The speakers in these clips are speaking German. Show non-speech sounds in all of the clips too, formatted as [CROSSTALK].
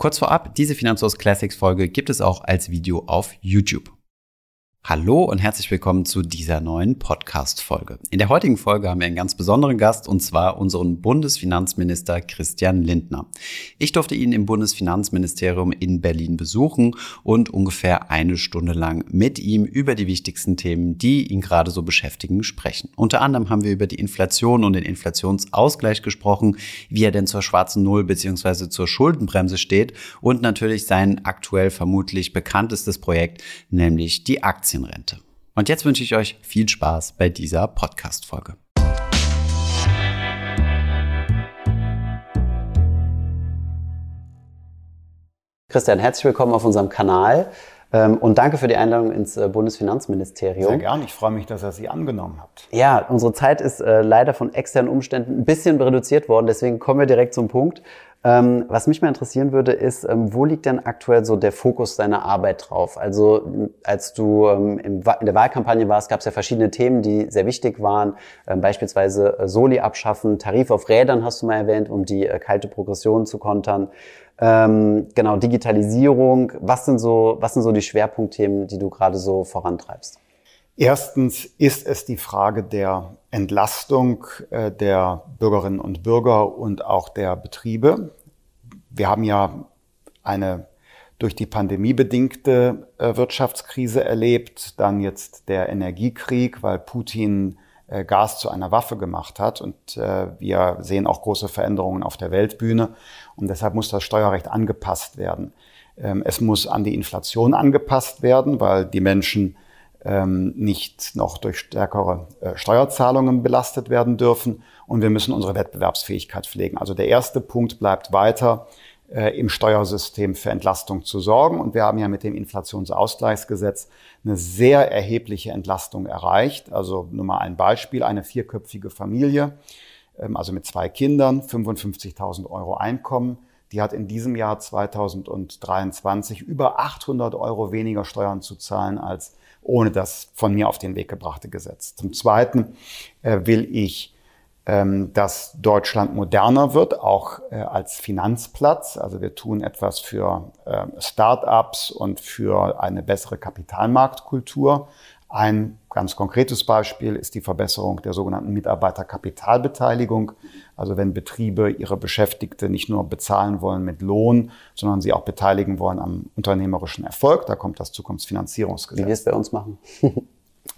Kurz vorab, diese Finanzhaus Classics Folge gibt es auch als Video auf YouTube. Hallo und herzlich willkommen zu dieser neuen Podcast-Folge. In der heutigen Folge haben wir einen ganz besonderen Gast und zwar unseren Bundesfinanzminister Christian Lindner. Ich durfte ihn im Bundesfinanzministerium in Berlin besuchen und ungefähr eine Stunde lang mit ihm über die wichtigsten Themen, die ihn gerade so beschäftigen, sprechen. Unter anderem haben wir über die Inflation und den Inflationsausgleich gesprochen, wie er denn zur schwarzen Null bzw. zur Schuldenbremse steht und natürlich sein aktuell vermutlich bekanntestes Projekt, nämlich die Aktien Aktienrente. Und jetzt wünsche ich euch viel Spaß bei dieser Podcast-Folge. Christian, herzlich willkommen auf unserem Kanal ähm, und danke für die Einladung ins äh, Bundesfinanzministerium. Sehr gerne. Ich freue mich, dass ihr sie angenommen habt. Ja, unsere Zeit ist äh, leider von externen Umständen ein bisschen reduziert worden. Deswegen kommen wir direkt zum Punkt. Ähm, was mich mal interessieren würde, ist, ähm, wo liegt denn aktuell so der Fokus deiner Arbeit drauf? Also als du ähm, in der Wahlkampagne warst, gab es ja verschiedene Themen, die sehr wichtig waren, ähm, beispielsweise äh, Soli abschaffen, Tarif auf Rädern hast du mal erwähnt, um die äh, kalte Progression zu kontern. Ähm, genau, Digitalisierung. Was sind so, was sind so die Schwerpunktthemen, die du gerade so vorantreibst? Erstens ist es die Frage der Entlastung äh, der Bürgerinnen und Bürger und auch der Betriebe. Wir haben ja eine durch die Pandemie bedingte äh, Wirtschaftskrise erlebt, dann jetzt der Energiekrieg, weil Putin äh, Gas zu einer Waffe gemacht hat. Und wir sehen auch große Veränderungen auf der Weltbühne. Und deshalb muss das Steuerrecht angepasst werden. Ähm, es muss an die Inflation angepasst werden, weil die Menschen ähm, nicht noch durch stärkere äh, Steuerzahlungen belastet werden dürfen. Und wir müssen unsere Wettbewerbsfähigkeit pflegen. Also der erste Punkt bleibt weiter, äh, im Steuersystem für Entlastung zu sorgen. Und wir haben ja mit dem Inflationsausgleichsgesetz eine sehr erhebliche Entlastung erreicht. Also nur mal ein Beispiel, eine vierköpfige Familie, ähm, also mit zwei Kindern, 55.000 Euro Einkommen, die hat in diesem Jahr 2023 über 800 Euro weniger Steuern zu zahlen als ohne das von mir auf den Weg gebrachte Gesetz. Zum Zweiten äh, will ich, ähm, dass Deutschland moderner wird, auch äh, als Finanzplatz. Also wir tun etwas für äh, Start-ups und für eine bessere Kapitalmarktkultur. Ein ganz konkretes Beispiel ist die Verbesserung der sogenannten Mitarbeiterkapitalbeteiligung. Also wenn Betriebe ihre Beschäftigte nicht nur bezahlen wollen mit Lohn, sondern sie auch beteiligen wollen am unternehmerischen Erfolg, da kommt das Zukunftsfinanzierungsgesetz. Wie wir es bei uns machen. [LAUGHS]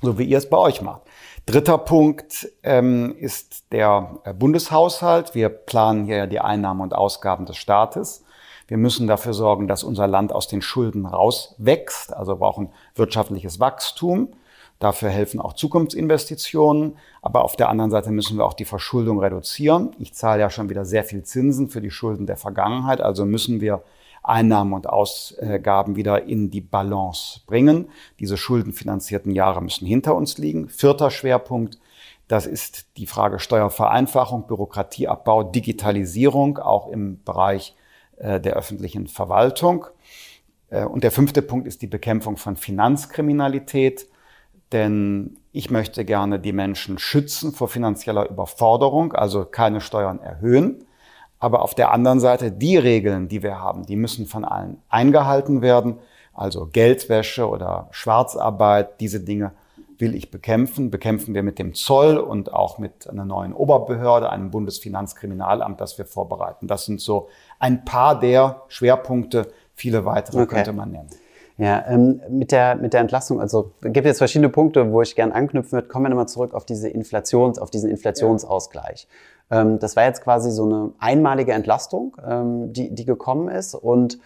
so wie ihr es bei euch macht. Dritter Punkt ähm, ist der äh, Bundeshaushalt. Wir planen hier ja die Einnahmen und Ausgaben des Staates. Wir müssen dafür sorgen, dass unser Land aus den Schulden rauswächst, also brauchen wirtschaftliches Wachstum. Dafür helfen auch Zukunftsinvestitionen. Aber auf der anderen Seite müssen wir auch die Verschuldung reduzieren. Ich zahle ja schon wieder sehr viel Zinsen für die Schulden der Vergangenheit. Also müssen wir Einnahmen und Ausgaben wieder in die Balance bringen. Diese schuldenfinanzierten Jahre müssen hinter uns liegen. Vierter Schwerpunkt, das ist die Frage Steuervereinfachung, Bürokratieabbau, Digitalisierung, auch im Bereich äh, der öffentlichen Verwaltung. Äh, und der fünfte Punkt ist die Bekämpfung von Finanzkriminalität. Denn ich möchte gerne die Menschen schützen vor finanzieller Überforderung, also keine Steuern erhöhen. Aber auf der anderen Seite, die Regeln, die wir haben, die müssen von allen eingehalten werden. Also Geldwäsche oder Schwarzarbeit, diese Dinge will ich bekämpfen. Bekämpfen wir mit dem Zoll und auch mit einer neuen Oberbehörde, einem Bundesfinanzkriminalamt, das wir vorbereiten. Das sind so ein paar der Schwerpunkte. Viele weitere okay. könnte man nennen. Ja, ähm, mit, der, mit der Entlastung, also es gibt jetzt verschiedene Punkte, wo ich gerne anknüpfen würde. Kommen wir nochmal zurück auf diese Inflations, auf diesen Inflationsausgleich. Ja. Ähm, das war jetzt quasi so eine einmalige Entlastung, ähm, die, die gekommen ist und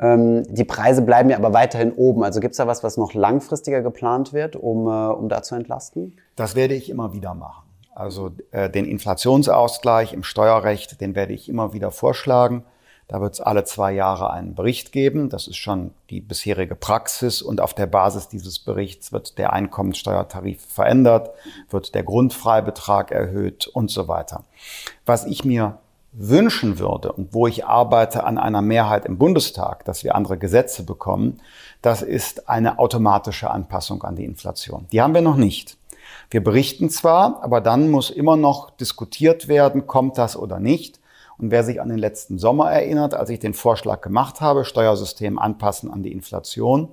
ähm, die Preise bleiben ja aber weiterhin oben. Also gibt es da was, was noch langfristiger geplant wird, um, äh, um da zu entlasten? Das werde ich immer wieder machen. Also äh, den Inflationsausgleich im Steuerrecht, den werde ich immer wieder vorschlagen. Da wird es alle zwei Jahre einen Bericht geben. Das ist schon die bisherige Praxis. Und auf der Basis dieses Berichts wird der Einkommenssteuertarif verändert, wird der Grundfreibetrag erhöht und so weiter. Was ich mir wünschen würde und wo ich arbeite an einer Mehrheit im Bundestag, dass wir andere Gesetze bekommen, das ist eine automatische Anpassung an die Inflation. Die haben wir noch nicht. Wir berichten zwar, aber dann muss immer noch diskutiert werden, kommt das oder nicht. Und wer sich an den letzten Sommer erinnert, als ich den Vorschlag gemacht habe, Steuersystem anpassen an die Inflation,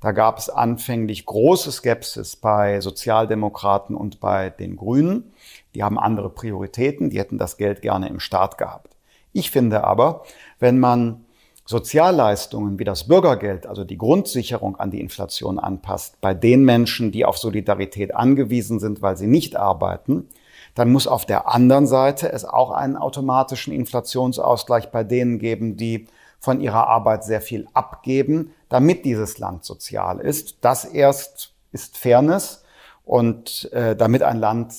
da gab es anfänglich große Skepsis bei Sozialdemokraten und bei den Grünen. Die haben andere Prioritäten, die hätten das Geld gerne im Staat gehabt. Ich finde aber, wenn man Sozialleistungen wie das Bürgergeld, also die Grundsicherung an die Inflation anpasst, bei den Menschen, die auf Solidarität angewiesen sind, weil sie nicht arbeiten, dann muss auf der anderen Seite es auch einen automatischen Inflationsausgleich bei denen geben, die von ihrer Arbeit sehr viel abgeben, damit dieses Land sozial ist. Das erst ist Fairness und äh, damit ein Land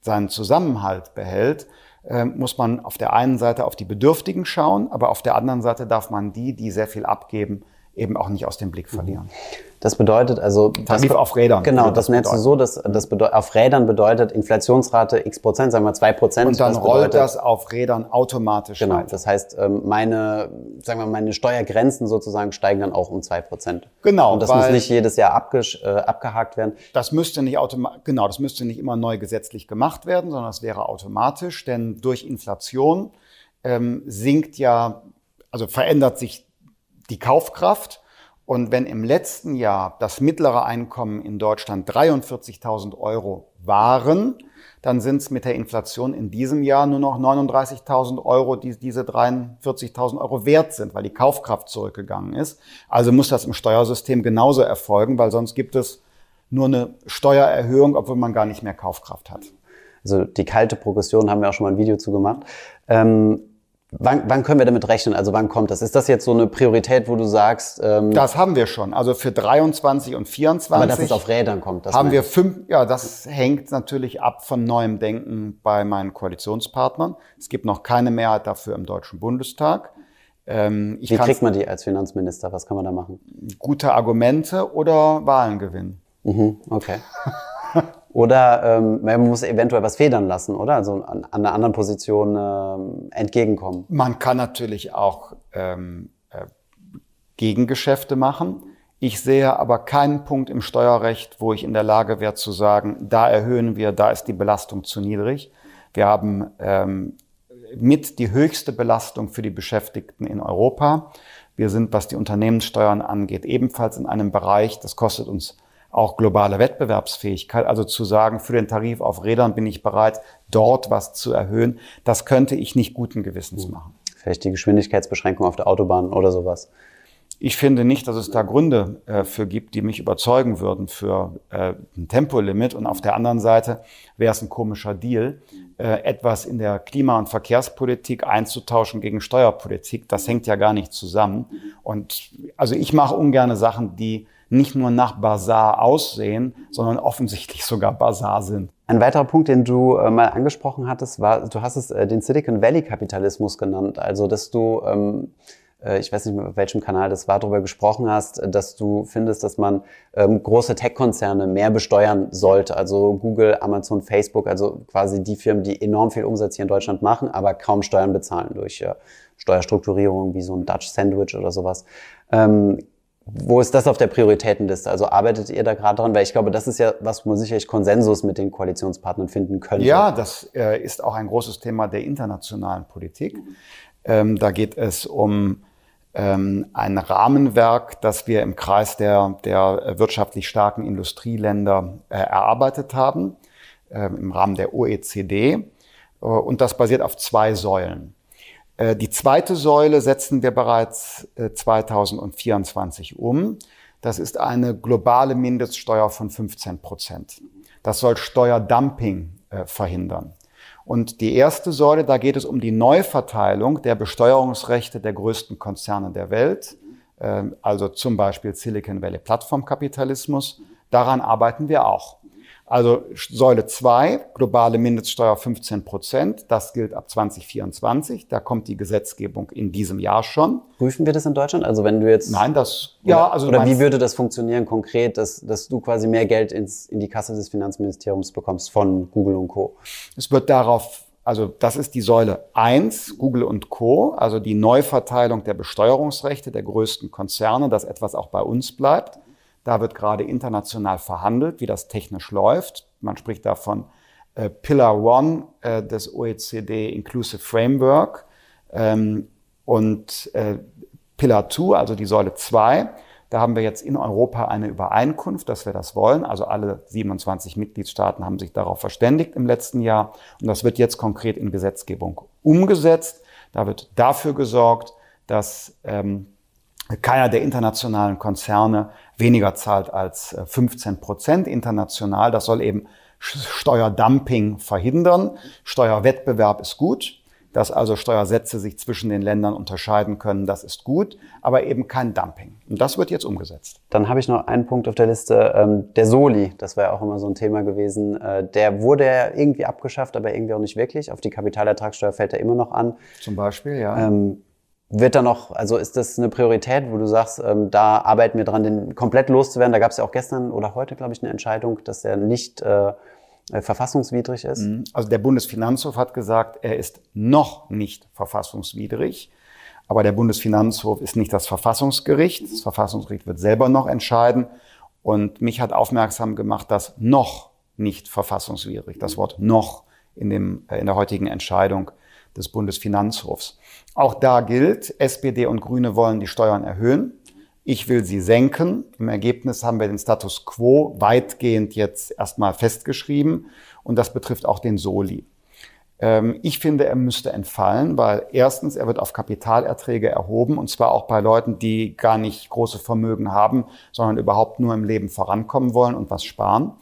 seinen Zusammenhalt behält, äh, muss man auf der einen Seite auf die Bedürftigen schauen, aber auf der anderen Seite darf man die, die sehr viel abgeben, eben auch nicht aus dem Blick verlieren. Das bedeutet also Tarif das, auf Rädern. Genau, das, das nennst du so, dass das bedeutet, auf Rädern bedeutet Inflationsrate x Prozent, sagen wir zwei Prozent. Und dann das rollt das auf Rädern automatisch. Genau, weiter. das heißt, ähm, meine, sagen wir, meine Steuergrenzen sozusagen steigen dann auch um zwei Prozent. Genau. Und das muss nicht jedes Jahr äh, abgehakt werden. Das müsste nicht automatisch, genau, das müsste nicht immer neu gesetzlich gemacht werden, sondern das wäre automatisch, denn durch Inflation ähm, sinkt ja, also verändert sich die Kaufkraft und wenn im letzten Jahr das mittlere Einkommen in Deutschland 43.000 Euro waren, dann sind es mit der Inflation in diesem Jahr nur noch 39.000 Euro, die diese 43.000 Euro wert sind, weil die Kaufkraft zurückgegangen ist. Also muss das im Steuersystem genauso erfolgen, weil sonst gibt es nur eine Steuererhöhung, obwohl man gar nicht mehr Kaufkraft hat. Also die kalte Progression haben wir auch schon mal ein Video zu gemacht. Ähm Wann, wann können wir damit rechnen? Also wann kommt das? Ist das jetzt so eine Priorität, wo du sagst? Ähm, das haben wir schon. Also für 23 und 24. Aber dass es auf Rädern kommt. haben wir fünf. Ja, das hängt natürlich ab von neuem Denken bei meinen Koalitionspartnern. Es gibt noch keine Mehrheit dafür im Deutschen Bundestag. Ähm, Wie kriegt man die als Finanzminister? Was kann man da machen? Gute Argumente oder Wahlen gewinnen. Mhm, okay. Oder ähm, man muss eventuell was federn lassen, oder? Also an, an einer anderen Position ähm, entgegenkommen. Man kann natürlich auch ähm, äh, Gegengeschäfte machen. Ich sehe aber keinen Punkt im Steuerrecht, wo ich in der Lage wäre zu sagen, da erhöhen wir, da ist die Belastung zu niedrig. Wir haben ähm, mit die höchste Belastung für die Beschäftigten in Europa. Wir sind, was die Unternehmenssteuern angeht, ebenfalls in einem Bereich, das kostet uns auch globale Wettbewerbsfähigkeit. Also zu sagen, für den Tarif auf Rädern bin ich bereit, dort was zu erhöhen, das könnte ich nicht guten Gewissens machen. Vielleicht die Geschwindigkeitsbeschränkung auf der Autobahn oder sowas. Ich finde nicht, dass es da Gründe äh, für gibt, die mich überzeugen würden für äh, ein Tempolimit. Und auf der anderen Seite wäre es ein komischer Deal, äh, etwas in der Klima- und Verkehrspolitik einzutauschen gegen Steuerpolitik. Das hängt ja gar nicht zusammen. Und also ich mache ungerne Sachen, die nicht nur nach Bazar aussehen, sondern offensichtlich sogar Bazar sind. Ein weiterer Punkt, den du äh, mal angesprochen hattest, war, du hast es äh, den Silicon Valley Kapitalismus genannt. Also, dass du, ähm, äh, ich weiß nicht mehr, auf welchem Kanal das war, darüber gesprochen hast, dass du findest, dass man ähm, große Tech-Konzerne mehr besteuern sollte. Also Google, Amazon, Facebook, also quasi die Firmen, die enorm viel Umsatz hier in Deutschland machen, aber kaum Steuern bezahlen durch Steuerstrukturierung wie so ein Dutch Sandwich oder sowas. Ähm, wo ist das auf der Prioritätenliste? Also arbeitet ihr da gerade dran? Weil ich glaube, das ist ja was, wo man sicherlich Konsensus mit den Koalitionspartnern finden könnte. Ja, das äh, ist auch ein großes Thema der internationalen Politik. Ähm, da geht es um ähm, ein Rahmenwerk, das wir im Kreis der, der wirtschaftlich starken Industrieländer äh, erarbeitet haben, äh, im Rahmen der OECD. Äh, und das basiert auf zwei Säulen. Äh, die zweite Säule setzen wir bereits 2024 äh, um. Das ist eine globale Mindeststeuer von 15 Prozent. Das soll Steuerdumping äh, verhindern. Und die erste Säule, da geht es um die Neuverteilung der Besteuerungsrechte der größten Konzerne der Welt, also zum Beispiel Silicon Valley Plattformkapitalismus. Daran arbeiten wir auch. Also Säule 2, globale Mindeststeuer 15 Prozent, das gilt ab 2024. Da kommt die Gesetzgebung in diesem Jahr schon. Prüfen wir das in Deutschland? Also wenn du jetzt... Nein, das... Oder, ja, also oder wie würde das funktionieren konkret, dass, dass du quasi mehr Geld ins, in die Kasse des Finanzministeriums bekommst von Google und Co.? Es wird darauf also das ist die Säule 1, Google und Co., also die Neuverteilung der Besteuerungsrechte der größten Konzerne, dass etwas auch bei uns bleibt. Da wird gerade international verhandelt, wie das technisch läuft. Man spricht davon äh, Pillar One äh, des OECD Inclusive Framework. Ähm, und äh, Pillar 2, also die Säule 2, da haben wir jetzt in Europa eine Übereinkunft, dass wir das wollen. Also alle 27 Mitgliedstaaten haben sich darauf verständigt im letzten Jahr. Und das wird jetzt konkret in Gesetzgebung umgesetzt. Da wird dafür gesorgt, dass ähm, keiner der internationalen Konzerne weniger zahlt als 15 äh, Prozent international. Das soll eben Steuerdumping verhindern. Steuerwettbewerb ist gut. Dass also Steuersätze sich zwischen den Ländern unterscheiden können, das ist gut, aber eben kein Dumping. Und das wird jetzt umgesetzt. Dann habe ich noch einen Punkt auf der Liste, ähm, der Soli, das war ja auch immer so ein Thema gewesen. Äh, der wurde ja irgendwie abgeschafft, aber irgendwie auch nicht wirklich. Auf die Kapitalertragssteuer fällt er immer noch an. Zum Beispiel, ja. Ähm, wird da noch, also ist das eine Priorität, wo du sagst, ähm, da arbeiten wir dran, den komplett loszuwerden? Da gab es ja auch gestern oder heute, glaube ich, eine Entscheidung, dass der nicht äh, äh, verfassungswidrig ist? Mhm. Also der Bundesfinanzhof hat gesagt, er ist noch nicht verfassungswidrig. Aber der Bundesfinanzhof ist nicht das Verfassungsgericht. Das Verfassungsgericht wird selber noch entscheiden. Und mich hat aufmerksam gemacht, dass noch nicht verfassungswidrig, das Wort noch in, dem, äh, in der heutigen Entscheidung des Bundesfinanzhofs. Auch da gilt, SPD und Grüne wollen die Steuern erhöhen. Ich will sie senken. Im Ergebnis haben wir den Status quo weitgehend jetzt erstmal festgeschrieben und das betrifft auch den Soli. Ähm, ich finde, er müsste entfallen, weil erstens, er wird auf Kapitalerträge erhoben und zwar auch bei Leuten, die gar nicht große Vermögen haben, sondern überhaupt nur im Leben vorankommen wollen und was sparen.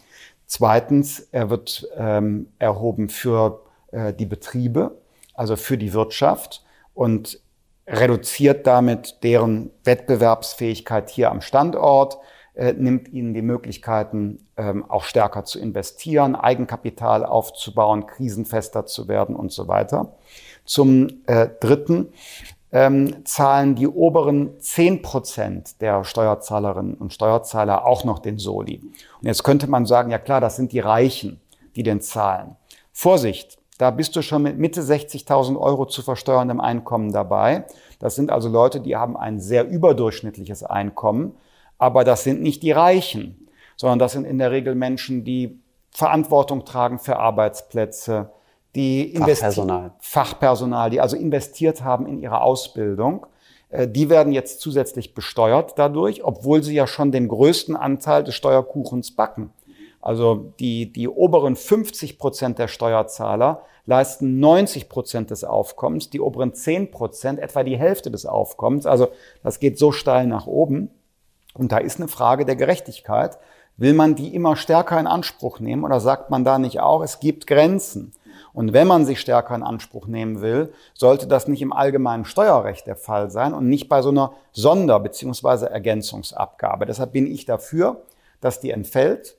Zweitens, er wird ähm, erhoben für äh, die Betriebe, also für die Wirtschaft. Und reduziert damit deren Wettbewerbsfähigkeit hier am Standort, äh, nimmt ihnen die Möglichkeiten, ähm, auch stärker zu investieren, Eigenkapital aufzubauen, krisenfester zu werden und so weiter. Zum äh, Dritten ähm, zahlen die oberen zehn Prozent der Steuerzahlerinnen und Steuerzahler auch noch den Soli. Und jetzt könnte man sagen, ja klar, das sind die Reichen, die den zahlen. Vorsicht, da bist du schon mit Mitte 60.000 Euro zu versteuerndem Einkommen dabei. Das sind also Leute, die haben ein sehr überdurchschnittliches Einkommen, aber das sind nicht die Reichen, sondern das sind in der Regel Menschen, die Verantwortung tragen für Arbeitsplätze, die Fachpersonal. Fachpersonal, die also investiert haben in ihre Ausbildung. Äh, die werden jetzt zusätzlich besteuert dadurch, obwohl sie ja schon den größten Anteil des Steuerkuchens backen. Also die, die oberen 50 Prozent der Steuerzahler leisten 90 Prozent des Aufkommens, die oberen 10 Prozent etwa die Hälfte des Aufkommens. Also das geht so steil nach oben. Und da ist eine Frage der Gerechtigkeit. Will man die immer stärker in Anspruch nehmen oder sagt man da nicht auch, es gibt Grenzen? Und wenn man sie stärker in Anspruch nehmen will, sollte das nicht im allgemeinen Steuerrecht der Fall sein und nicht bei so einer Sonder- bzw. Ergänzungsabgabe. Deshalb bin ich dafür, dass die entfällt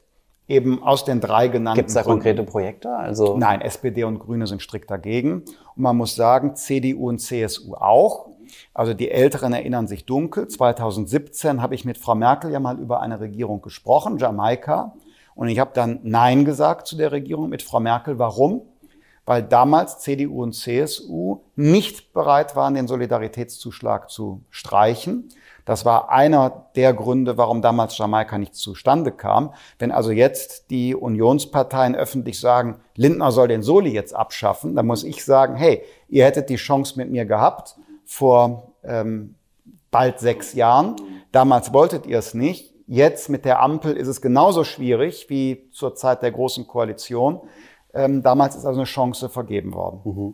eben aus den drei genannten. Gibt es da konkrete Projekte? Also Nein, SPD und Grüne sind strikt dagegen. Und man muss sagen, CDU und CSU auch. Also die Älteren erinnern sich dunkel. 2017 habe ich mit Frau Merkel ja mal über eine Regierung gesprochen, Jamaika. Und ich habe dann Nein gesagt zu der Regierung mit Frau Merkel. Warum? Weil damals CDU und CSU nicht bereit waren, den Solidaritätszuschlag zu streichen. Das war einer der Gründe, warum damals Jamaika nicht zustande kam. Wenn also jetzt die Unionsparteien öffentlich sagen, Lindner soll den Soli jetzt abschaffen, dann muss ich sagen, hey, ihr hättet die Chance mit mir gehabt vor ähm, bald sechs Jahren. Damals wolltet ihr es nicht. Jetzt mit der Ampel ist es genauso schwierig wie zur Zeit der Großen Koalition. Ähm, damals ist also eine Chance vergeben worden. Mhm.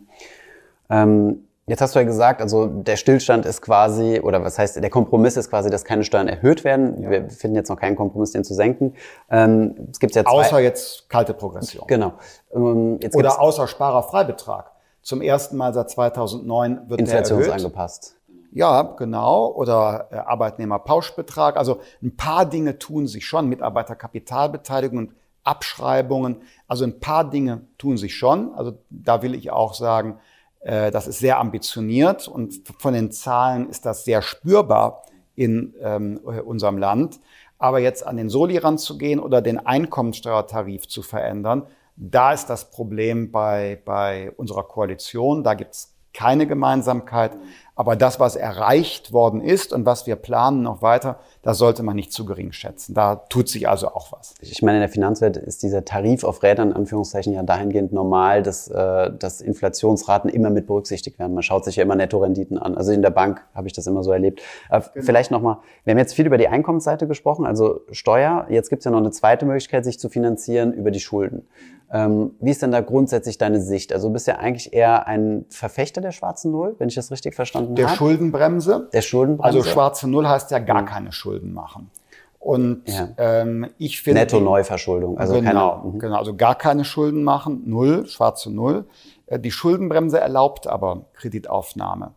Ähm Jetzt hast du ja gesagt, also der Stillstand ist quasi, oder was heißt, der Kompromiss ist quasi, dass keine Steuern erhöht werden. Ja. Wir finden jetzt noch keinen Kompromiss, den zu senken. Ähm, es gibt ja zwei, außer jetzt kalte Progression. Genau. Ähm, jetzt oder außer Sparerfreibetrag. Zum ersten Mal seit 2009 wird der erhöht. angepasst. Ja, genau. Oder äh, Arbeitnehmerpauschbetrag. Also ein paar Dinge tun sich schon. Mitarbeiterkapitalbeteiligung und Abschreibungen. Also ein paar Dinge tun sich schon. Also da will ich auch sagen, äh, das ist sehr ambitioniert und von den Zahlen ist das sehr spürbar in ähm, unserem Land. Aber jetzt an den Soli ranzugehen oder den Einkommensteuertarif zu verändern, da ist das Problem bei, bei unserer Koalition. Da gibt es keine Gemeinsamkeit. Aber das, was erreicht worden ist und was wir planen noch weiter, das sollte man nicht zu gering schätzen. Da tut sich also auch was. Ich meine, in der Finanzwelt ist dieser Tarif auf Rädern in Anführungszeichen ja dahingehend normal, dass, äh, dass Inflationsraten immer mit berücksichtigt werden. Man schaut sich ja immer Nettorenditen an. Also in der Bank habe ich das immer so erlebt. Aber genau. Vielleicht nochmal, wir haben jetzt viel über die Einkommensseite gesprochen, also Steuer. Jetzt gibt es ja noch eine zweite Möglichkeit, sich zu finanzieren über die Schulden. Ähm, wie ist denn da grundsätzlich deine Sicht? Also du bist ja eigentlich eher ein Verfechter der schwarzen Null, wenn ich das richtig verstanden der habe. Der Schuldenbremse. Der Schuldenbremse. Also schwarze Null heißt ja gar mhm. keine Schulden machen. Und ja. ähm, ich finde. Netto-Neuverschuldung. Also genau, keine, mhm. genau, also gar keine Schulden machen, null, schwarze Null. Äh, die Schuldenbremse erlaubt aber Kreditaufnahme.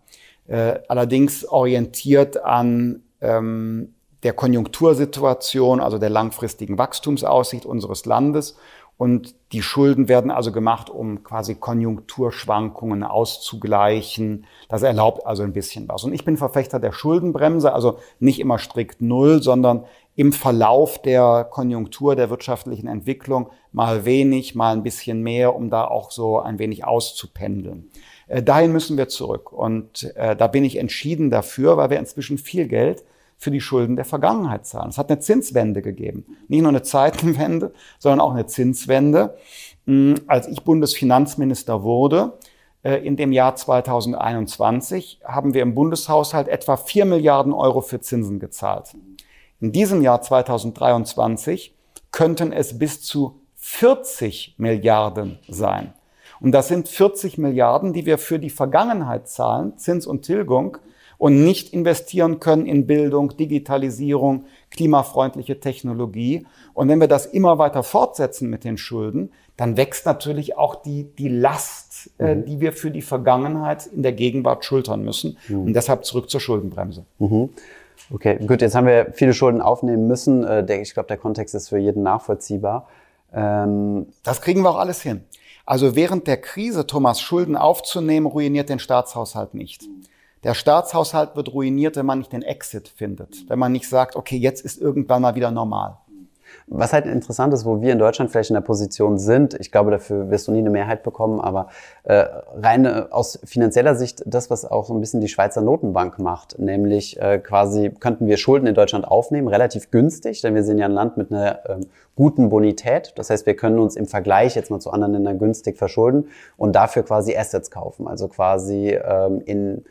Äh, allerdings orientiert an ähm, der Konjunktursituation, also der langfristigen Wachstumsaussicht unseres Landes und die Schulden werden also gemacht, um quasi Konjunkturschwankungen auszugleichen. Das erlaubt also ein bisschen was. Und ich bin Verfechter der Schuldenbremse, also nicht immer strikt null, sondern im Verlauf der Konjunktur, der wirtschaftlichen Entwicklung mal wenig, mal ein bisschen mehr, um da auch so ein wenig auszupendeln. Äh, dahin müssen wir zurück. Und äh, da bin ich entschieden dafür, weil wir inzwischen viel Geld für die Schulden der Vergangenheit zahlen. Es hat eine Zinswende gegeben. Nicht nur eine Zeitenwende, sondern auch eine Zinswende. Hm, als ich Bundesfinanzminister wurde, äh, in dem Jahr 2021, haben wir im Bundeshaushalt etwa 4 Milliarden Euro für Zinsen gezahlt. In diesem Jahr 2023 könnten es bis zu 40 Milliarden sein. Und das sind 40 Milliarden, die wir für die Vergangenheit zahlen, Zins und Tilgung, und nicht investieren können in Bildung, Digitalisierung, klimafreundliche Technologie. Und wenn wir das immer weiter fortsetzen mit den Schulden, dann wächst natürlich auch die, die Last, äh, mhm. äh, die wir für die Vergangenheit in der Gegenwart schultern müssen. Mhm. Und deshalb zurück zur Schuldenbremse. Mhm. Okay, gut, jetzt haben wir viele Schulden aufnehmen müssen. Äh, ich glaube, der Kontext ist für jeden nachvollziehbar. Ähm das kriegen wir auch alles hin. Also während der Krise, Thomas, Schulden aufzunehmen, ruiniert den Staatshaushalt nicht. Der Staatshaushalt wird ruiniert, wenn man nicht den Exit findet. Wenn man nicht sagt, okay, jetzt ist irgendwann mal wieder normal. Was halt interessant ist, wo wir in Deutschland vielleicht in der Position sind, ich glaube, dafür wirst du nie eine Mehrheit bekommen, aber äh, rein äh, aus finanzieller Sicht das, was auch so ein bisschen die Schweizer Notenbank macht, nämlich äh, quasi könnten wir Schulden in Deutschland aufnehmen, relativ günstig, denn wir sind ja ein Land mit einer ähm, guten Bonität. Das heißt, wir können uns im Vergleich jetzt mal zu anderen Ländern günstig verschulden und dafür quasi Assets kaufen, also quasi ähm, in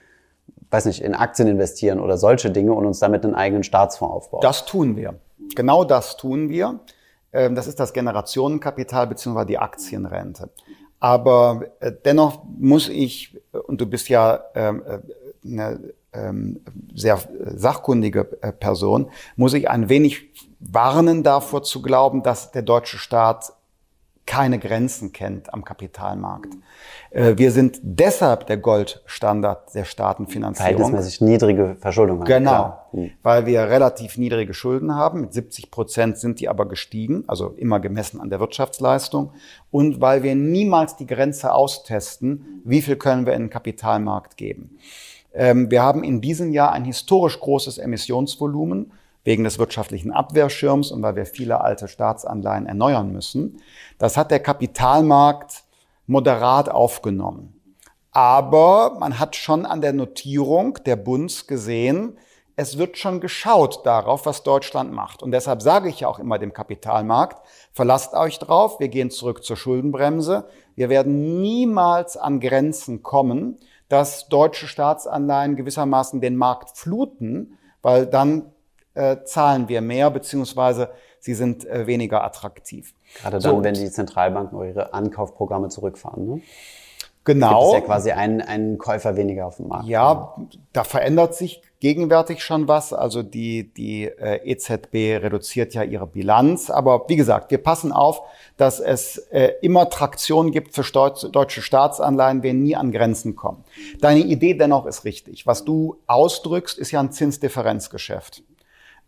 weiß nicht, in Aktien investieren oder solche Dinge und uns damit einen eigenen Staatsfonds aufbauen. Das tun wir. Genau das tun wir. Ähm, das ist das Generationenkapital beziehungsweise die Aktienrente. Aber äh, dennoch muss ich, und du bist ja ähm, äh, eine ähm, sehr sachkundige äh, Person, muss ich ein wenig warnen davor zu glauben, dass der deutsche Staat keine Grenzen kennt am Kapitalmarkt. Äh, wir sind deshalb der Goldstandard der Staatenfinanzierung. Verhältnismäßig niedrige Verschuldung. Genau, hm. weil wir relativ niedrige Schulden haben. Mit 70 Prozent sind die aber gestiegen, also immer gemessen an der Wirtschaftsleistung. Und weil wir niemals die Grenze austesten, wie viel können wir in den Kapitalmarkt geben. Ähm, wir haben in diesem Jahr ein historisch großes Emissionsvolumen wegen des wirtschaftlichen Abwehrschirms und weil wir viele alte Staatsanleihen erneuern müssen. Das hat der Kapitalmarkt moderat aufgenommen. Aber man hat schon an der Notierung der Bunds gesehen, es wird schon geschaut darauf, was Deutschland macht. Und deshalb sage ich ja auch immer dem Kapitalmarkt, verlasst euch drauf, wir gehen zurück zur Schuldenbremse. Wir werden niemals an Grenzen kommen, dass deutsche Staatsanleihen gewissermaßen den Markt fluten, weil dann äh, zahlen wir mehr, beziehungsweise sie sind äh, weniger attraktiv. Gerade dann, so, wenn die Zentralbanken ihre Ankaufprogramme zurückfahren. Ne? Genau. Das ist ja quasi ein, ein Käufer weniger auf dem Markt. Ja, da verändert sich gegenwärtig schon was. Also die, die äh, EZB reduziert ja ihre Bilanz. Aber wie gesagt, wir passen auf, dass es äh, immer Traktion gibt für deutsche Staatsanleihen, wir nie an Grenzen kommen. Deine Idee dennoch ist richtig. Was du ausdrückst, ist ja ein Zinsdifferenzgeschäft.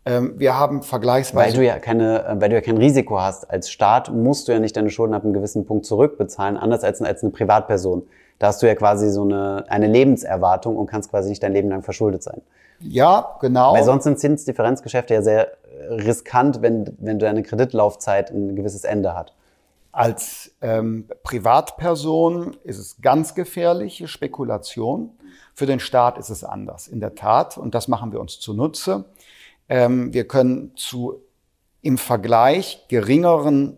Ähm, wir haben vergleichsweise. Weil du ja keine, äh, weil du ja kein Risiko hast. Als Staat musst du ja nicht deine Schulden ab einem gewissen Punkt zurückbezahlen, anders als, als eine Privatperson. Da hast du ja quasi so eine, eine Lebenserwartung und kannst quasi nicht dein Leben lang verschuldet sein. Ja, genau. Weil sonst sind Zinsdifferenzgeschäfte ja sehr riskant, wenn, wenn deine Kreditlaufzeit ein gewisses Ende hat. Als ähm, Privatperson ist es ganz gefährliche Spekulation. Für den Staat ist es anders, in der Tat. Und das machen wir uns zunutze. Ähm, wir können zu im Vergleich geringeren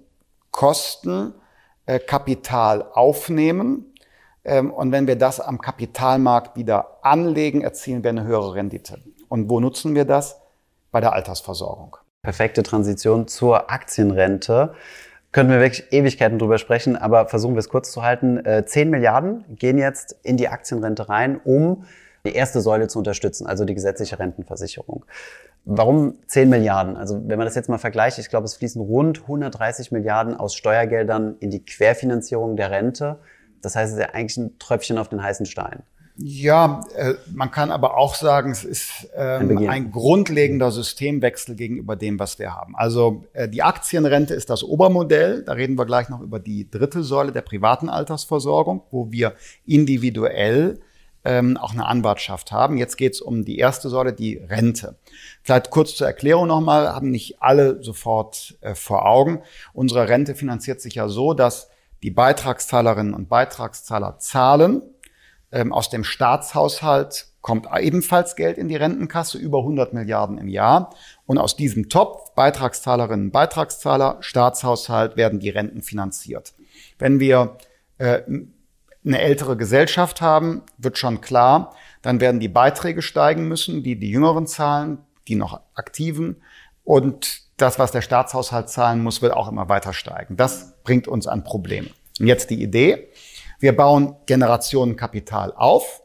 Kosten äh, Kapital aufnehmen. Ähm, und wenn wir das am Kapitalmarkt wieder anlegen, erzielen wir eine höhere Rendite. Und wo nutzen wir das? Bei der Altersversorgung. Perfekte Transition zur Aktienrente. Können wir wirklich Ewigkeiten drüber sprechen, aber versuchen wir es kurz zu halten. Äh, 10 Milliarden gehen jetzt in die Aktienrente rein, um die erste Säule zu unterstützen, also die gesetzliche Rentenversicherung. Warum 10 Milliarden? Also wenn man das jetzt mal vergleicht, ich glaube, es fließen rund 130 Milliarden aus Steuergeldern in die Querfinanzierung der Rente. Das heißt, es ist ja eigentlich ein Tröpfchen auf den heißen Stein. Ja, äh, man kann aber auch sagen, es ist ähm, ein, ein, grundlegender Systemwechsel gegenüber dem, was wir haben. Also äh, die Aktienrente ist das Obermodell. Da reden wir gleich noch über die dritte Säule der privaten Altersversorgung, wo wir individuell ähm, auch eine Anwartschaft haben. Jetzt geht es um die erste Säule, die Rente. Vielleicht kurz zur Erklärung nochmal, haben nicht alle sofort äh, vor Augen. Unsere Rente finanziert sich ja so, dass die Beitragszahlerinnen und Beitragszahler zahlen ähm, aus dem Staatshaushalt kommt ebenfalls Geld in die Rentenkasse, über 100 Milliarden im Jahr. Und aus diesem Topf, Beitragszahlerinnen, Beitragszahler, Staatshaushalt, werden die Renten finanziert. Wenn wir äh, eine ältere Gesellschaft haben, wird schon klar, dann werden die Beiträge steigen müssen, die die Jüngeren zahlen, die noch Aktiven. Und das, was der Staatshaushalt zahlen muss, wird auch immer weiter steigen. Das bringt uns an Probleme. Und jetzt die Idee. Wir bauen Generationenkapital auf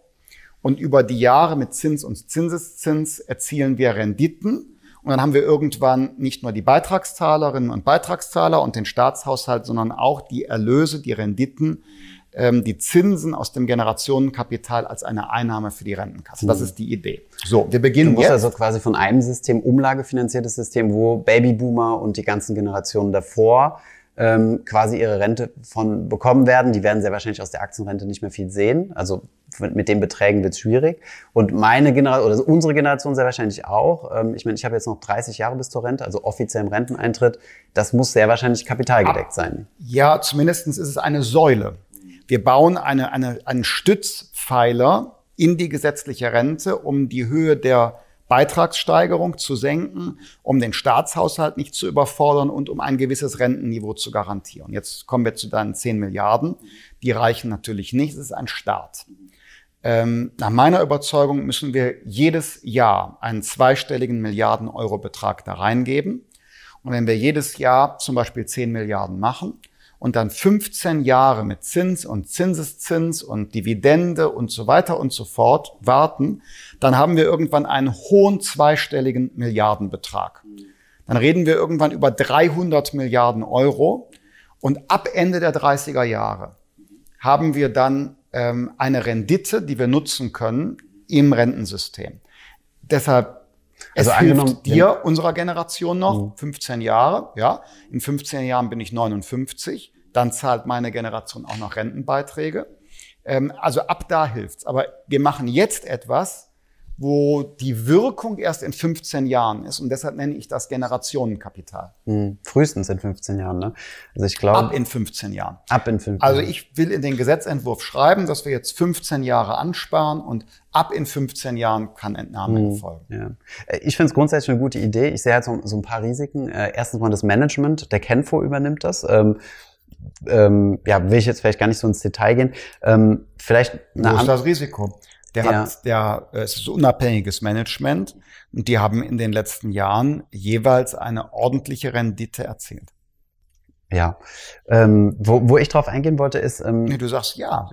und über die Jahre mit Zins und Zinseszins erzielen wir Renditen. Und dann haben wir irgendwann nicht nur die Beitragszahlerinnen und Beitragszahler und den Staatshaushalt, sondern auch die Erlöse, die Renditen, ähm, die Zinsen aus dem Generationenkapital als eine Einnahme für die Rentenkasse. Das mhm. ist die Idee. So, wir beginnen du musst jetzt. also quasi von einem System, umlagefinanziertes System, wo Babyboomer und die ganzen Generationen davor ähm, quasi ihre Rente von bekommen werden. Die werden sehr wahrscheinlich aus der Aktienrente nicht mehr viel sehen. Also mit den Beträgen wird es schwierig. Und meine Generation, oder unsere Generation sehr wahrscheinlich auch. Ähm, ich meine, ich habe jetzt noch 30 Jahre bis zur Rente, also offiziell im Renteneintritt. Das muss sehr wahrscheinlich kapitalgedeckt sein. Ja, zumindestens ist es eine Säule. Wir bauen eine, eine, einen Stützpfeiler in die gesetzliche Rente, um die Höhe der Beitragssteigerung zu senken, um den Staatshaushalt nicht zu überfordern und um ein gewisses Rentenniveau zu garantieren. Jetzt kommen wir zu deinen 10 Milliarden. Die reichen natürlich nicht. Es ist ein Start. Ähm, nach meiner Überzeugung müssen wir jedes Jahr einen zweistelligen Milliarden Euro Betrag da reingeben. Und wenn wir jedes Jahr zum Beispiel 10 Milliarden machen, und dann 15 Jahre mit Zins und Zinseszins und Dividende und so weiter und so fort warten, dann haben wir irgendwann einen hohen zweistelligen Milliardenbetrag. Dann reden wir irgendwann über 300 Milliarden Euro und ab Ende der 30er Jahre haben wir dann ähm, eine Rendite, die wir nutzen können im Rentensystem. Deshalb es also hilft dir, unserer Generation noch, 15 mhm. Jahre, ja. In 15 Jahren bin ich 59. Dann zahlt meine Generation auch noch Rentenbeiträge. Ähm, also ab da hilft's. Aber wir machen jetzt etwas, wo die Wirkung erst in 15 Jahren ist. Und deshalb nenne ich das Generationenkapital. Hm, frühestens in 15 Jahren, ne? Also ich glaube. Ab in 15 Jahren. Ab in 15 Also ich will in den Gesetzentwurf schreiben, dass wir jetzt 15 Jahre ansparen und ab in 15 Jahren kann Entnahme hm, erfolgen. Ja. Äh, ich finde es grundsätzlich eine gute Idee. Ich sehe halt so, so ein paar Risiken. Äh, erstens mal das Management. Der Kenfo übernimmt das. Ähm, ähm, ja, will ich jetzt vielleicht gar nicht so ins Detail gehen. Ähm, vielleicht Wo ist das Risiko? Der ja. hat, der, es ist unabhängiges Management und die haben in den letzten Jahren jeweils eine ordentliche Rendite erzielt. Ja, ähm, wo, wo ich drauf eingehen wollte ist. Ähm, nee, du sagst ja.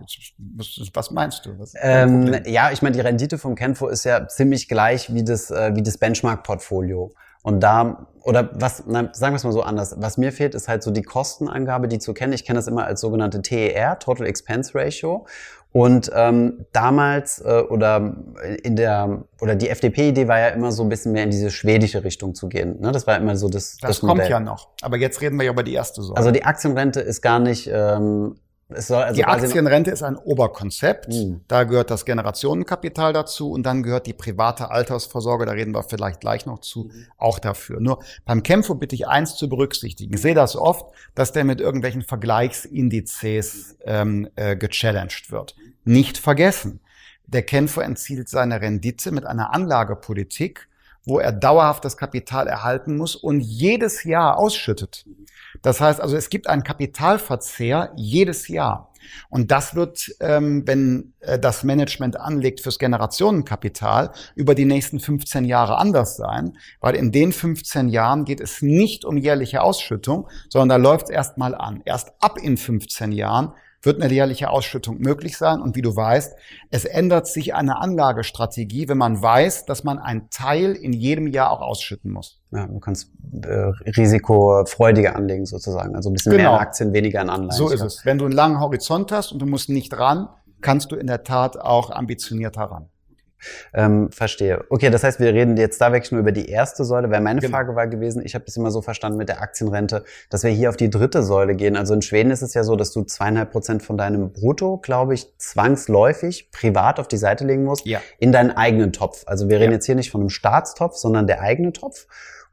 Was meinst du? Was ähm, ja, ich meine, die Rendite vom Kenfo ist ja ziemlich gleich wie das äh, wie das Benchmark-Portfolio. Und da, oder was, na, sagen wir es mal so anders, was mir fehlt, ist halt so die Kostenangabe, die zu kennen. Ich kenne das immer als sogenannte TER, Total Expense Ratio. Und ähm, damals äh, oder in der oder die FDP-Idee war ja immer so ein bisschen mehr in diese schwedische Richtung zu gehen. Ne? Das war immer so das. Das, das kommt Modell. ja noch. Aber jetzt reden wir ja über die erste Säule. Also die Aktienrente ist gar nicht ähm, also die Aktienrente ist ein Oberkonzept. Mhm. Da gehört das Generationenkapital dazu und dann gehört die private Altersvorsorge, da reden wir vielleicht gleich noch zu, mhm. auch dafür. Nur beim Kämpfer bitte ich eins zu berücksichtigen. Ich sehe das oft, dass der mit irgendwelchen Vergleichsindizes ähm, äh, gechallenged wird. Nicht vergessen. Der Kenfer entzielt seine Rendite mit einer Anlagepolitik, wo er dauerhaft das Kapital erhalten muss und jedes Jahr ausschüttet. Das heißt also, es gibt einen Kapitalverzehr jedes Jahr. Und das wird, ähm, wenn äh, das Management anlegt fürs Generationenkapital, über die nächsten 15 Jahre anders sein, weil in den 15 Jahren geht es nicht um jährliche Ausschüttung, sondern da läuft es erstmal an. Erst ab in 15 Jahren wird eine jährliche Ausschüttung möglich sein. Und wie du weißt, es ändert sich eine Anlagestrategie, wenn man weiß, dass man einen Teil in jedem Jahr auch ausschütten muss. Ja, du kannst äh, risikofreudiger anlegen sozusagen, also ein bisschen genau. mehr in Aktien, weniger in Anleihen. So ist es. Wenn du einen langen Horizont hast und du musst nicht ran, kannst du in der Tat auch ambitionierter ran. Ähm, verstehe. Okay, das heißt, wir reden jetzt da wirklich nur über die erste Säule, weil meine genau. Frage war gewesen, ich habe das immer so verstanden mit der Aktienrente, dass wir hier auf die dritte Säule gehen. Also in Schweden ist es ja so, dass du zweieinhalb Prozent von deinem Brutto, glaube ich, zwangsläufig privat auf die Seite legen musst, ja. in deinen eigenen Topf. Also wir reden ja. jetzt hier nicht von einem Staatstopf, sondern der eigene Topf.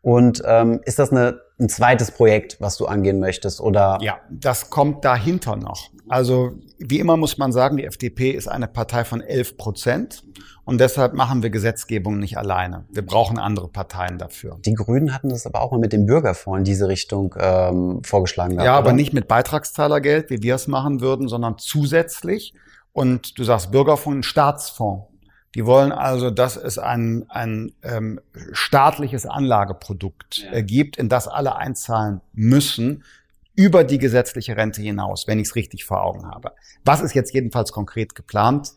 Und ähm, ist das eine, ein zweites Projekt, was du angehen möchtest? Oder? Ja, das kommt dahinter noch. Also wie immer muss man sagen, die FDP ist eine Partei von 11 Prozent. Und deshalb machen wir Gesetzgebung nicht alleine. Wir brauchen andere Parteien dafür. Die Grünen hatten das aber auch mal mit dem Bürgerfonds in diese Richtung ähm, vorgeschlagen. Gehabt, ja, aber nicht mit Beitragszahlergeld, wie wir es machen würden, sondern zusätzlich. Und du sagst Bürgerfonds, Staatsfonds. Die wollen also, dass es ein, ein ähm, staatliches Anlageprodukt äh, gibt, in das alle einzahlen müssen, über die gesetzliche Rente hinaus, wenn ich es richtig vor Augen habe. Was ist jetzt jedenfalls konkret geplant?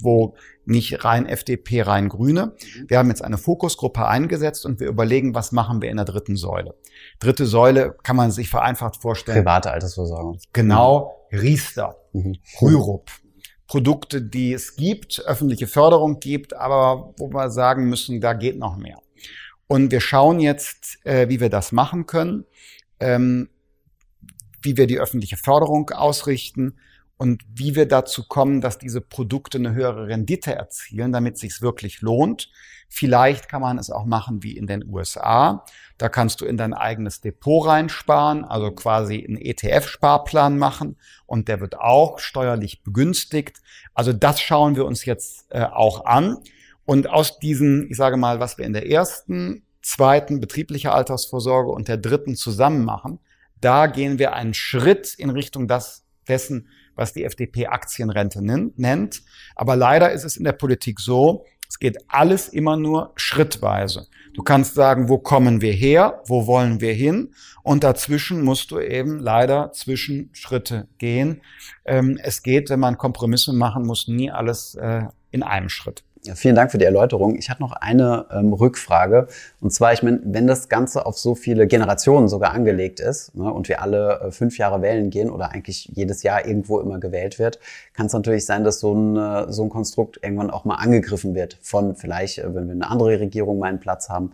wo nicht rein FDP, rein Grüne. Wir haben jetzt eine Fokusgruppe eingesetzt und wir überlegen, was machen wir in der dritten Säule. Dritte Säule kann man sich vereinfacht vorstellen. Private Altersvorsorge. Genau, Riester, mhm. Rürup. Produkte, die es gibt, öffentliche Förderung gibt, aber wo wir sagen müssen, da geht noch mehr. Und wir schauen jetzt, äh, wie wir das machen können, ähm, wie wir die öffentliche Förderung ausrichten und wie wir dazu kommen, dass diese Produkte eine höhere Rendite erzielen, damit es sich wirklich lohnt. Vielleicht kann man es auch machen wie in den USA. Da kannst du in dein eigenes Depot reinsparen, also quasi einen ETF-Sparplan machen und der wird auch steuerlich begünstigt. Also das schauen wir uns jetzt äh, auch an. Und aus diesen, ich sage mal, was wir in der ersten, zweiten betriebliche Altersvorsorge und der dritten zusammen machen, da gehen wir einen Schritt in Richtung das, dessen, was die FDP Aktienrente nennt. Aber leider ist es in der Politik so, es geht alles immer nur schrittweise. Du kannst sagen, wo kommen wir her, wo wollen wir hin und dazwischen musst du eben leider Zwischenschritte gehen. Ähm, es geht, wenn man Kompromisse machen muss, nie alles äh, in einem Schritt. Vielen Dank für die Erläuterung. Ich hatte noch eine ähm, Rückfrage. Und zwar, ich meine, wenn das Ganze auf so viele Generationen sogar angelegt ist ne, und wir alle äh, fünf Jahre wählen gehen oder eigentlich jedes Jahr irgendwo immer gewählt wird, kann es natürlich sein, dass so ein, äh, so ein Konstrukt irgendwann auch mal angegriffen wird von vielleicht, äh, wenn wir eine andere Regierung mal einen Platz haben.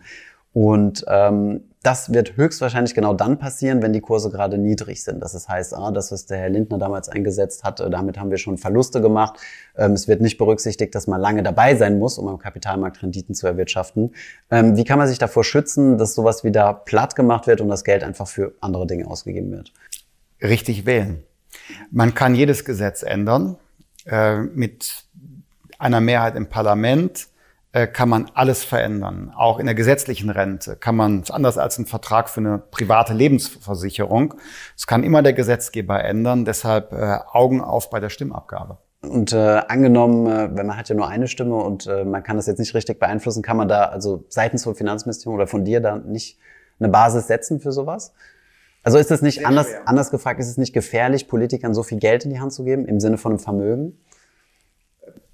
Und ähm, das wird höchstwahrscheinlich genau dann passieren, wenn die Kurse gerade niedrig sind. Das heißt, ah, das, was der Herr Lindner damals eingesetzt hat, damit haben wir schon Verluste gemacht. Ähm, es wird nicht berücksichtigt, dass man lange dabei sein muss, um am Kapitalmarkt Renditen zu erwirtschaften. Ähm, wie kann man sich davor schützen, dass sowas wieder platt gemacht wird und das Geld einfach für andere Dinge ausgegeben wird? Richtig wählen. Man kann jedes Gesetz ändern äh, mit einer Mehrheit im Parlament kann man alles verändern. Auch in der gesetzlichen Rente kann man, anders als ein Vertrag für eine private Lebensversicherung, es kann immer der Gesetzgeber ändern. Deshalb äh, Augen auf bei der Stimmabgabe. Und äh, angenommen, äh, wenn man hat ja nur eine Stimme und äh, man kann das jetzt nicht richtig beeinflussen, kann man da also seitens vom Finanzministerium oder von dir da nicht eine Basis setzen für sowas? Also ist es nicht anders, anders gefragt, ist es nicht gefährlich, Politikern so viel Geld in die Hand zu geben im Sinne von einem Vermögen?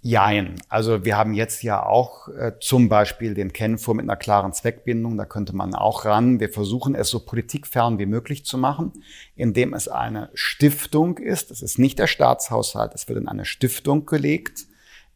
Jein. Also wir haben jetzt ja auch äh, zum Beispiel den Kennfonds mit einer klaren Zweckbindung, da könnte man auch ran. Wir versuchen es so politikfern wie möglich zu machen, indem es eine Stiftung ist. Es ist nicht der Staatshaushalt, es wird in eine Stiftung gelegt.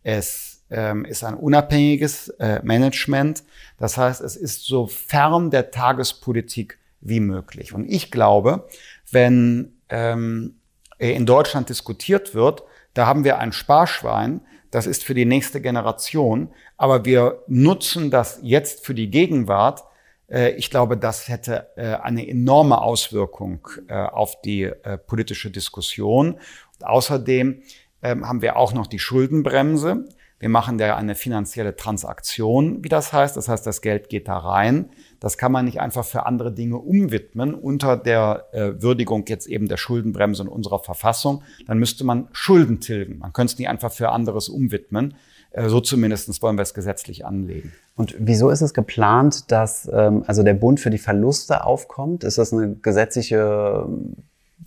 Es ähm, ist ein unabhängiges äh, Management. Das heißt, es ist so fern der Tagespolitik wie möglich. Und ich glaube, wenn ähm, in Deutschland diskutiert wird, da haben wir ein Sparschwein, das ist für die nächste Generation, aber wir nutzen das jetzt für die Gegenwart. Äh, ich glaube, das hätte äh, eine enorme Auswirkung äh, auf die politische Diskussion. Außerdem ähm, haben wir auch noch die Schuldenbremse. Wir machen da eine finanzielle Transaktion, wie das heißt. Das heißt, das Geld geht da rein. Das kann man nicht einfach für andere Dinge umwidmen unter der äh, Würdigung jetzt eben der Schuldenbremse in unserer Verfassung. Dann müsste man Schulden tilgen. Man könnte es nicht einfach für anderes umwidmen. Äh, so zumindest wollen wir es gesetzlich anlegen. Und wieso ist es geplant, dass ähm, also der Bund für die Verluste aufkommt? Ist das eine gesetzliche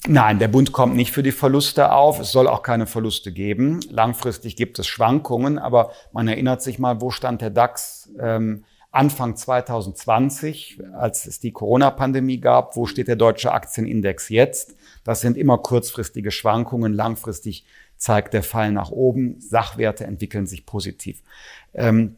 Nein, der Bund kommt nicht für die Verluste auf. Es soll auch keine Verluste geben. Langfristig gibt es Schwankungen, aber man erinnert sich mal, wo stand der DAX ähm, Anfang 2020, als es die Corona-Pandemie gab? Wo steht der deutsche Aktienindex jetzt? Das sind immer kurzfristige Schwankungen. Langfristig zeigt der Fall nach oben. Sachwerte entwickeln sich positiv. Ähm,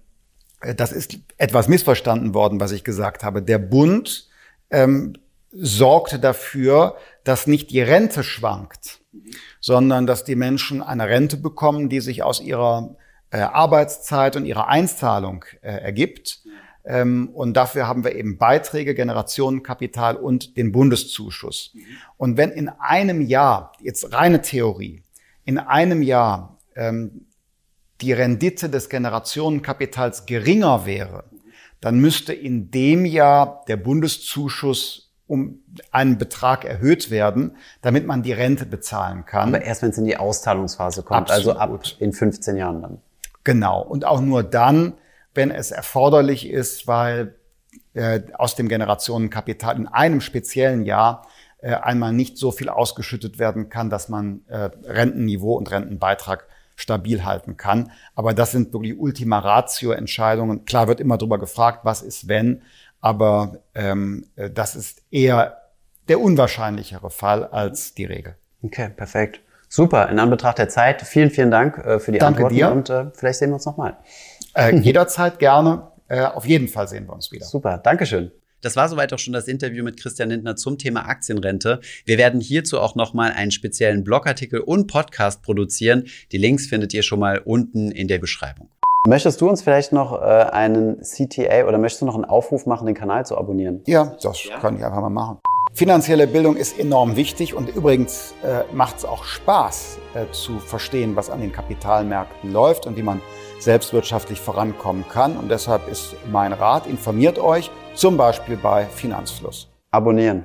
das ist etwas missverstanden worden, was ich gesagt habe. Der Bund ähm, sorgt dafür, dass nicht die Rente schwankt, sondern dass die Menschen eine Rente bekommen, die sich aus ihrer äh, Arbeitszeit und ihrer Einzahlung äh, ergibt. Ähm, und dafür haben wir eben Beiträge, Generationenkapital und den Bundeszuschuss. Und wenn in einem Jahr, jetzt reine Theorie, in einem Jahr ähm, die Rendite des Generationenkapitals geringer wäre, dann müsste in dem Jahr der Bundeszuschuss um einen Betrag erhöht werden, damit man die Rente bezahlen kann. Aber erst wenn es in die Auszahlungsphase kommt, Absolut. also ab in 15 Jahren dann. Genau. Und auch nur dann, wenn es erforderlich ist, weil äh, aus dem Generationenkapital in einem speziellen Jahr äh, einmal nicht so viel ausgeschüttet werden kann, dass man äh, Rentenniveau und Rentenbeitrag stabil halten kann. Aber das sind wirklich Ultima Ratio Entscheidungen. Klar wird immer darüber gefragt, was ist wenn aber ähm, äh, das ist eher der unwahrscheinlichere Fall als die Regel. Okay, perfekt. Super. In Anbetracht der Zeit, vielen, vielen Dank äh, für die Danke Antworten dir. und äh, vielleicht sehen wir uns nochmal. Äh, [LAUGHS] jederzeit gerne. Äh, auf jeden Fall sehen wir uns wieder. Super, Dankeschön. Das war soweit auch schon das Interview mit Christian Lindner zum Thema Aktienrente. Wir werden hierzu auch nochmal einen speziellen Blogartikel und Podcast produzieren. Die Links findet ihr schon mal unten in der Beschreibung. Möchtest du uns vielleicht noch äh, einen CTA oder möchtest du noch einen Aufruf machen, den Kanal zu abonnieren? Ja, das ja. kann ich einfach mal machen. Finanzielle Bildung ist enorm wichtig und übrigens äh, macht es auch Spaß äh, zu verstehen, was an den Kapitalmärkten läuft und wie man selbstwirtschaftlich vorankommen kann. Und deshalb ist mein Rat, informiert euch, zum Beispiel bei Finanzfluss. Abonnieren.